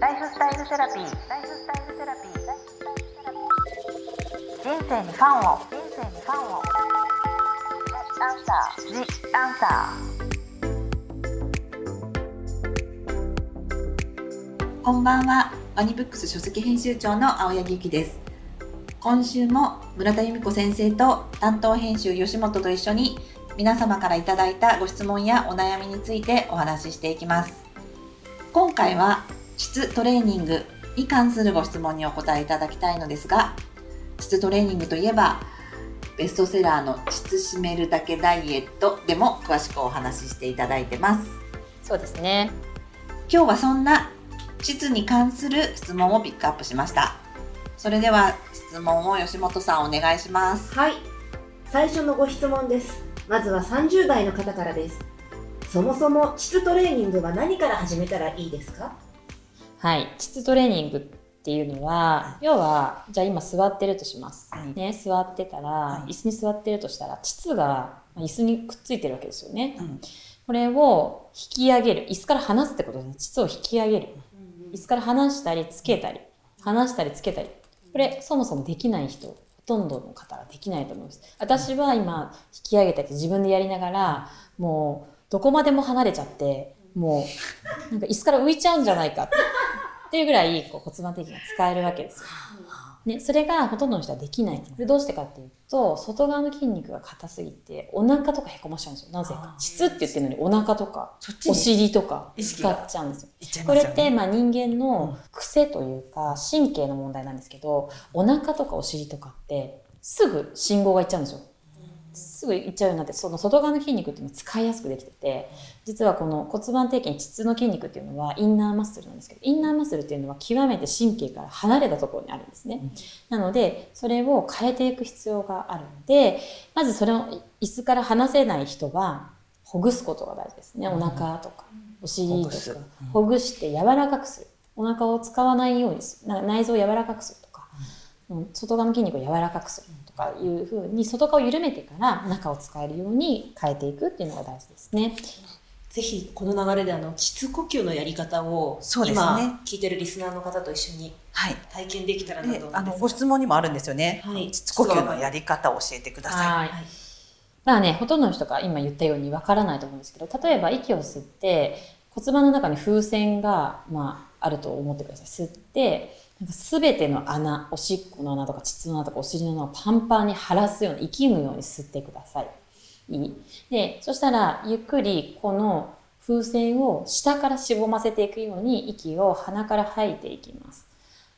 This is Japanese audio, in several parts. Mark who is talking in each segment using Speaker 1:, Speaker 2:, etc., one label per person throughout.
Speaker 1: ライフスタイルセラピー。ライフスタイルセラピー。人生にファンを。人生にファンを。アンサー。ジアンサ
Speaker 2: こんばんは、ワニブックス書籍編集長の青柳ゆきです。今週も村田由美子先生と担当編集吉本と一緒に皆様からいただいたご質問やお悩みについてお話ししていきます。今回は質トレーニングに関するご質問にお答えいただきたいのですが、質トレーニングといえばベストセラーの質締めるだけダイエットでも詳しくお話ししていただいてます。
Speaker 3: そうですね。
Speaker 2: 今日はそんな膣に関する質問をピックアップしました。それでは質問を吉本さんお願いします。
Speaker 4: はい。最初のご質問です。まずは30代の方からです。そもそも質トレーニングは何から始めたらいいですか？
Speaker 3: はい。膣トレーニングっていうのは、要は、じゃあ今座ってるとします。
Speaker 2: はい
Speaker 3: ね、座ってたら、
Speaker 2: はい
Speaker 3: 椅子に座ってるとしたら、膣が椅子にくっついてるわけですよね。
Speaker 2: うん
Speaker 3: これを引き上げる。椅子から離すってことですね。膣を引き上げる。椅子から離したりつけたり、離したりつけたり。これ、そもそもできない人、ほとんどの方ができないと思います。私は今、引き上げたり自分でやりながら、もう、どこまでも離れちゃって、もう、なんか椅子から浮いちゃうんじゃないかっていうぐらい、こう骨盤的には使えるわけですよ。ね、それがほとんどの人はできない。これどうしてかっていうと、外側の筋肉が硬すぎて、お腹とかへこましちゃうんですよ。なぜか。膣って言ってるのにお腹とか、お尻とか使っちゃうんですよ。
Speaker 2: すよね。
Speaker 3: これって、まあ人間の癖というか、神経の問題なんですけど、お腹とかお尻とかって、すぐ信号がいっちゃうんですよ。すぐいっちゃうようになって、その外側の筋肉っていうのは使いやすくできてて、実はこの骨盤底筋、膣の筋肉っていうのはインナーマッスルなんですけど、インナーマッスルっていうのは極めて神経から離れたところにあるんですね。なので、それを変えていく必要があるので、まずそれを椅子から離せない人は、ほぐすことが大事ですね。お腹とか、お尻と
Speaker 2: ほぐす
Speaker 3: か、ほぐして柔らかくする。お腹を使わないようにする。な内臓を柔らかくするとか、うん外側の筋肉を柔らかくするとかいうふうに、外側を緩めてから中を使えるように変えていくっていうのが大事ですね。
Speaker 5: ぜひこの流れであの膣呼吸のやり方を
Speaker 6: ね
Speaker 5: 今聞いてるリスナーの方と一緒に
Speaker 6: はい。
Speaker 5: 体験できたらなと
Speaker 6: で
Speaker 5: 思うんですが
Speaker 6: あのご質問にもあるんですよね。
Speaker 5: はい
Speaker 6: 膣呼吸のやり方を教えてください。
Speaker 3: はい。まあね、ほとんどの人が今言ったようにわからないと思うんですけど、例えば息を吸って骨盤の中に風船が、まあ、あると思ってください。吸って、なんか全ての穴、おしっこの穴とか膣の穴とかお尻の穴をパンパンに晴らすように、息むように吸ってください。いいで、そしたら、ゆっくりこの風船を下からしぼませていくように息を鼻から吐いていきます。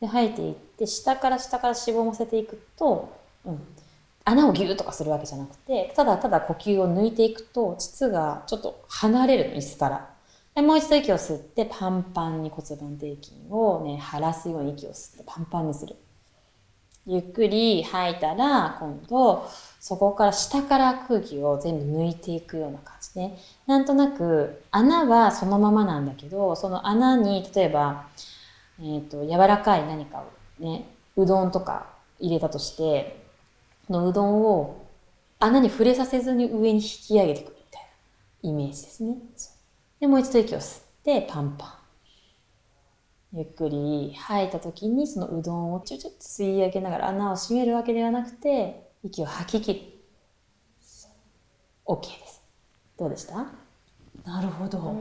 Speaker 3: で吐いていって下から下からしぼませていくと、うん、穴をギューとかするわけじゃなくてただただ呼吸を抜いていくと膣がちょっと離れるの椅子からでもう一度息を吸ってパンパンに骨盤底筋をね晴らすように息を吸ってパンパンにする。ゆっくり吐いたら今度そこから下から空気を全部抜いていくような感じね。なんとなく穴はそのままなんだけどその穴に例えばえー、と柔らかい何かをねうどんとか入れたとしてそのうどんを穴に触れさせずに上に引き上げていくみたいなイメージですね。でもう一度息を吸ってパンパン。ゆっくり吐いた時にそのうどんをちょちょっと吸い上げながら穴を閉めるわけではなくて息を吐き切る。OK です。どうでした？
Speaker 6: なるほど。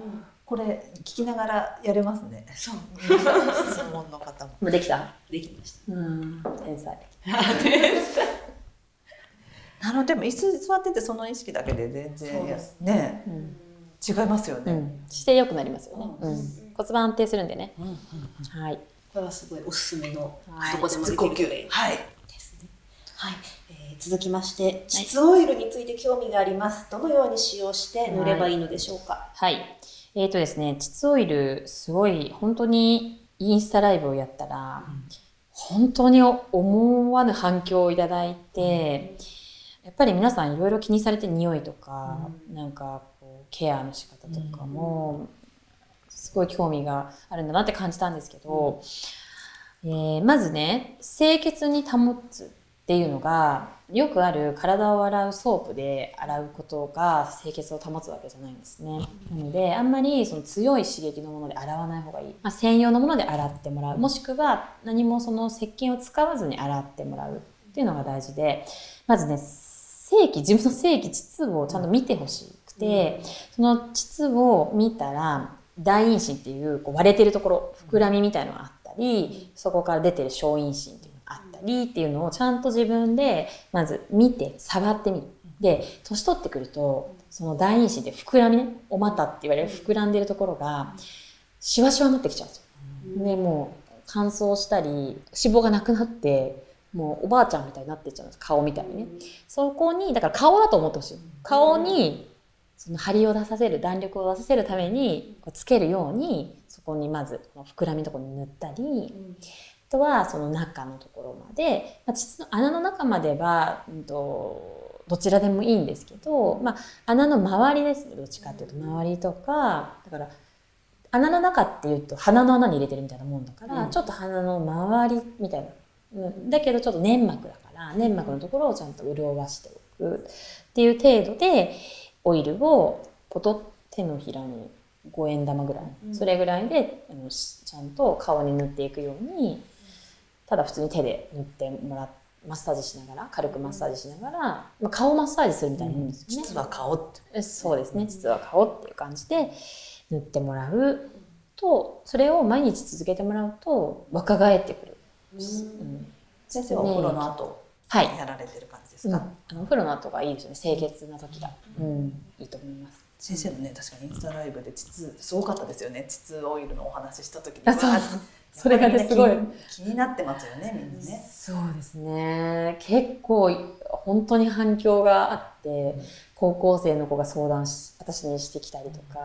Speaker 6: これ聞きながらやれますね。
Speaker 5: そう
Speaker 6: 質問の方も。
Speaker 3: もうできた？
Speaker 5: できました
Speaker 3: うん、天才。
Speaker 6: あのでも椅子座っててその意識だけで全然ね
Speaker 3: うん
Speaker 6: 違いますよね。
Speaker 3: うん、姿勢良くなりますよね。うん、骨盤安定するんでね。はい。
Speaker 5: これはすごいおすすめの
Speaker 3: はい
Speaker 5: どこでもできる。
Speaker 6: はい。
Speaker 5: ですねはい、えー続きまして膣オイルについて興味がありますどのように使用して塗ればいいのでしょうか？
Speaker 3: はい。えっ、とですね、膣オイル、すごい、本当にインスタライブをやったら、本当に思わぬ反響をいただいて、やっぱり皆さんいろいろ気にされて匂いとか、なんかこうケアの仕方とかも、すごい興味があるんだなって感じたんですけど、えーまずね、清潔に保つっていうのがよくある体を洗うソープで洗うことが清潔を保つわけじゃないんですね。なのであんまりその強い刺激のもので洗わない方がいい。まあ、専用のもので洗ってもらう。もしくは何もその石鹸を使わずに洗ってもらうっていうのが大事で、まずね、正規、自分の正規膣をちゃんと見てほしくて、その膣を見たら、大陰唇っていうこう割れてるところ、膨らみみたいのがあったり、そこから出てる小陰唇っていうのがあったりっていうのをちゃんと自分でまず見て、触ってみる。で、年取ってくると、その大陰唇って膨らみね、お股って言われる膨らんでるところが、シワシワになってきちゃうんですよ。で、もう乾燥したり、脂肪がなくなって、もうおばあちゃんみたいになってっちゃうんです。顔みたいにね。そこに、だから顔だと思ってほしい。顔に、その張りを出させる、弾力を出させるために、こうつけるように、そこにまず、膨らみのところに塗ったり、あとはその中のところまで、まあ、膣の穴の中までは、うんと、どちらでもいいんですけど、まあ、穴の周りですね、どっちかっていうと、周りとか、だから、穴の中っていうと鼻の穴に入れてるみたいなもんだから、ちょっと鼻の周りみたいな、うん、だけどちょっと粘膜だから粘膜のところをちゃんと潤わしておくっていう程度でオイルをポトッ手のひらに5円玉ぐらい、それぐらいであのしちゃんと顔に塗っていくようにただ普通に手で塗ってもらマッサージしながら軽くマッサージしながら、まあ、顔マッサージするみたいなもんですよね。
Speaker 6: 実は顔って。
Speaker 3: えそうですね。実は顔っていう感じで塗ってもらう。とそれを毎日続けてもらうと若返ってくる、うん。
Speaker 6: 先生はお風呂の後
Speaker 3: はい、
Speaker 6: やられてる感じ？です
Speaker 3: うん、
Speaker 6: か。
Speaker 3: あのお風呂の後がいいですよね。清潔な時が、うん、いいと思います。
Speaker 6: 先生のね確かにインスタライブで膣すごかったですよね膣オイルのお話しした時に
Speaker 3: あそ それがねすごい。
Speaker 6: 気になってますよねみんなね。
Speaker 3: そうですね。結構本当に反響があって高校生の子が相談し私にしてきたりとか、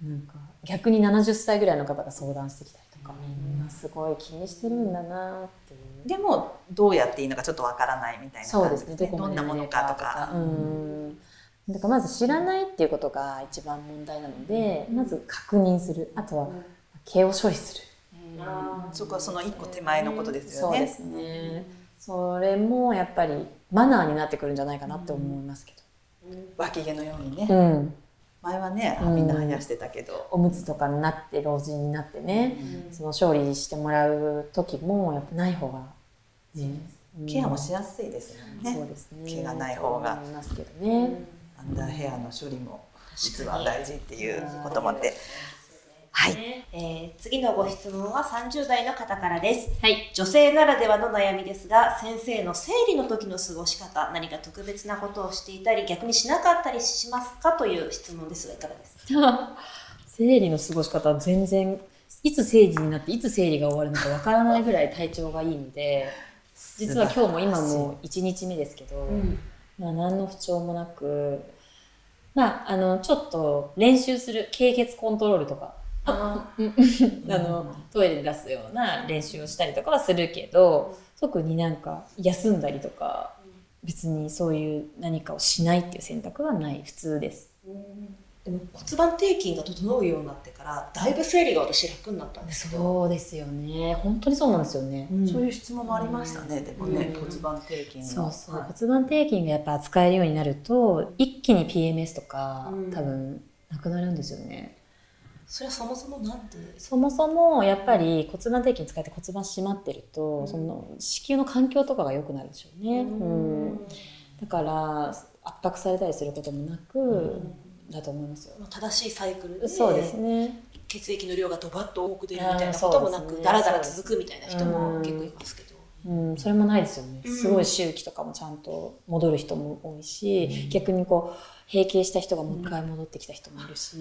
Speaker 3: なんか逆に70歳ぐらいの方が相談してきたり。とか、みんなすごい気にしてるんだなっていう。
Speaker 6: でもどうやっていいのかちょっとわからないみたいな感じ
Speaker 3: そうですね。ど
Speaker 6: んなものかとか。
Speaker 3: うん。だからまず知らないっていうことが一番問題なので、まず確認する。あとは毛を処理する。
Speaker 6: そこはその一個手前のことですよね。
Speaker 3: そうですね。それもやっぱりマナーになってくるんじゃないかなって思いますけ
Speaker 6: 脇毛のようにね。
Speaker 3: ど。うん。
Speaker 6: 前はね
Speaker 3: うん
Speaker 6: みんな生やしてたけど。
Speaker 3: おむつとかになって老人になってね、その処理してもらう時もやっぱない方が、ね、
Speaker 6: ケアもしやすいですよね。
Speaker 3: そうですね。
Speaker 6: 毛がない方が
Speaker 3: ますけどね。
Speaker 6: アンダーヘアの処理も実は大事っていうこともあって。はい。
Speaker 5: えー次のご質問は30代の方からです。
Speaker 3: はい。
Speaker 5: 女性ならではの悩みですが、先生の生理の時の過ごし方、何か特別なことをしていたり、逆にしなかったりしますかという質問ですが、いかがですか？
Speaker 3: 生理の過ごし方は全然いつ生理になっていつ生理が終わるのかわからないぐらい体調がいいので実は今日も今も1日目ですけど、まあ、何の不調もなくまああのちょっと練習する経血コントロールとか
Speaker 5: あ
Speaker 3: のトイレで出すような練習をしたりとかはするけど特になんか休んだりとか別にそういう何かをしないっていう選択はない。普通です。
Speaker 5: でも骨盤底筋が整うようになってから、だいぶ生理が私楽になったんです
Speaker 3: そうですよね。本当にそうなんですよね。
Speaker 6: そういう質問もありましたね。でもね
Speaker 5: うん。
Speaker 6: 骨盤底筋の。
Speaker 3: そうそう、
Speaker 6: はい。
Speaker 3: 骨盤底筋がやっぱ扱えるようになると一気に PMS とか、
Speaker 5: うん。
Speaker 3: 多分なくなるんですよね
Speaker 5: それはそもそもなんで
Speaker 3: そもそもやっぱり骨盤底筋使って骨盤締まってると、その子宮の環境とかが良くなるでしょうね、うん。だから圧迫されたりすることもなく、だと思いますよ、
Speaker 5: まあ正しいサイクルで
Speaker 3: そうですね。
Speaker 5: 血液の量がドバッと多く出るみたいなこともなく、
Speaker 3: ね。
Speaker 5: だらだら続くみたいな人も結構いますけど、
Speaker 3: うん、それもないですよね。
Speaker 5: うん
Speaker 3: すごい周期とかもちゃんと戻る人も多いし、逆にこう、閉経した人がもう一回戻ってきた人もいるし、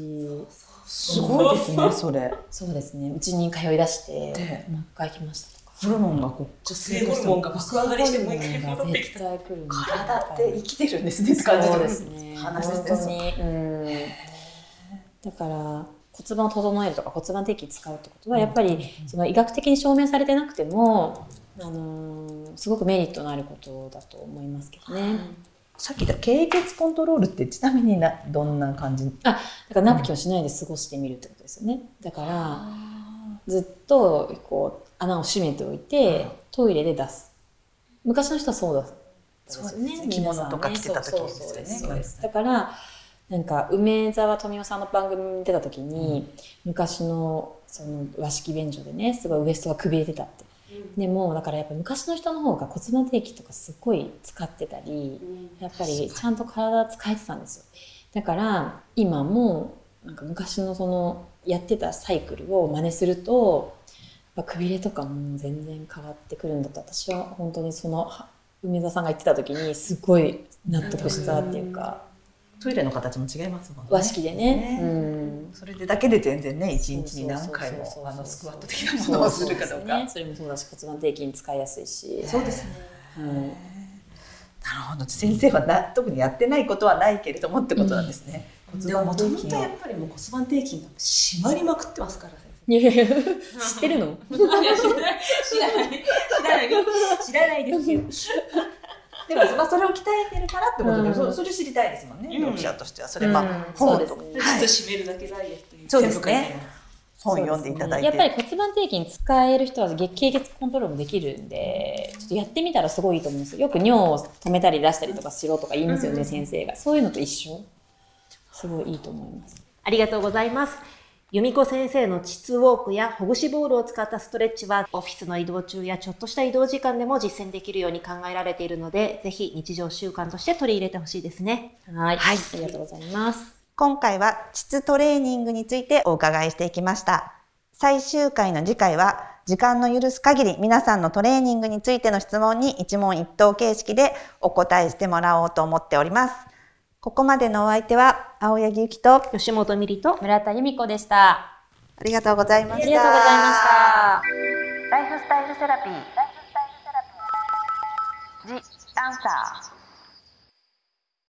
Speaker 6: すごいですねそれ。
Speaker 3: そうですね。うちに通い出して
Speaker 6: で、
Speaker 3: もう一回来ましたとか。
Speaker 6: ホルモンがこう
Speaker 5: 女性ホルモンが爆上がりしてもう一回戻ってき
Speaker 3: 絶
Speaker 5: た。
Speaker 3: 対来るんで
Speaker 6: 体って生きてるんですねって感じ
Speaker 3: そうですね。
Speaker 6: 話です
Speaker 3: 本当に。うん。だから、骨盤を整えるとか骨盤底筋使うってことは、やっぱり、その医学的に証明されてなくても、あのーすごくメリットのあることだと思いますけどね。
Speaker 6: さっき言った経血コントロールってちなみになどんな感じ？
Speaker 3: だからナプキンをしないで過ごしてみるってことですよね。だから、ずっとこう穴を閉めておいてトイレで出す。昔の人はそうだったんですよね。
Speaker 6: そうですね。着物とか着てた時ですよね。
Speaker 3: だから、なんか梅沢富美男さんの番組に出た時に、昔のその和式便所でね、すごいウエストがくびれてたって。でもだからやっぱ昔の人の方が骨盤底筋とかすごい使ってたり、やっぱりちゃんと体使えてたんですよ。だから今もなんか昔のそのやってたサイクルを真似するとやっぱくびれとかも全然変わってくるんだと私は本当にそのは梅沢さんが言ってた時にすごい納得したっていうか、
Speaker 6: トイレの形も違いますもんね。
Speaker 3: 和式でね。
Speaker 6: ね
Speaker 3: うん
Speaker 6: それでだけで全然ね一日に何回もあのスクワット的なものをするかどうか。
Speaker 3: ね、それもそうだし骨盤底筋使いやすいし。
Speaker 5: そうですね。
Speaker 3: はい
Speaker 6: なるほど先生はな特にやってないことはないけれどもってことなんですね。
Speaker 5: でももともとやっぱりもう骨盤底筋が締まりまくってますから先
Speaker 3: いやいや知ってるの？
Speaker 5: 生。知らない知らない知らない知らないですよ。
Speaker 6: でもまあそれを鍛えてるからってことで、
Speaker 3: うん。
Speaker 6: そそれ知りたいですもんね、
Speaker 5: うん
Speaker 6: 読者としてはそれまあ、
Speaker 3: うん。
Speaker 6: 本と
Speaker 3: そうですね。
Speaker 6: はい
Speaker 5: ちょっと締めるだけダイエットいう
Speaker 6: そうですね。本読んでいただいて、
Speaker 3: やっぱり骨盤底筋使える人は月経血コントロールもできるんでちょっとやってみたらすごいいいと思うんですよ。よく尿を止めたり出したりとかしろとか言いますよね、先生が。そういうのと一緒。すごいいいと思います。
Speaker 5: ありがとうございます。由美子先生の膣ウォークやほぐしボールを使ったストレッチはオフィスの移動中やちょっとした移動時間でも実践できるように考えられているので、ぜひ日常習慣として取り入れてほしいですね。
Speaker 3: はい、
Speaker 6: はい
Speaker 3: ありがとうございます
Speaker 7: 今回は膣トレーニングについてお伺いしていきました。最終回の次回は時間の許す限り皆さんのトレーニングについての質問に一問一答形式でお答えしてもらおうと思っております。ここまでのお相手は青柳ゆきとあ
Speaker 5: 吉本美里と
Speaker 3: 村田由美子でした
Speaker 7: りがとうございました。
Speaker 3: ありがとうございました
Speaker 1: ライフスタイルセラピー。ライフスタイルセラピー。ジ・アンサー。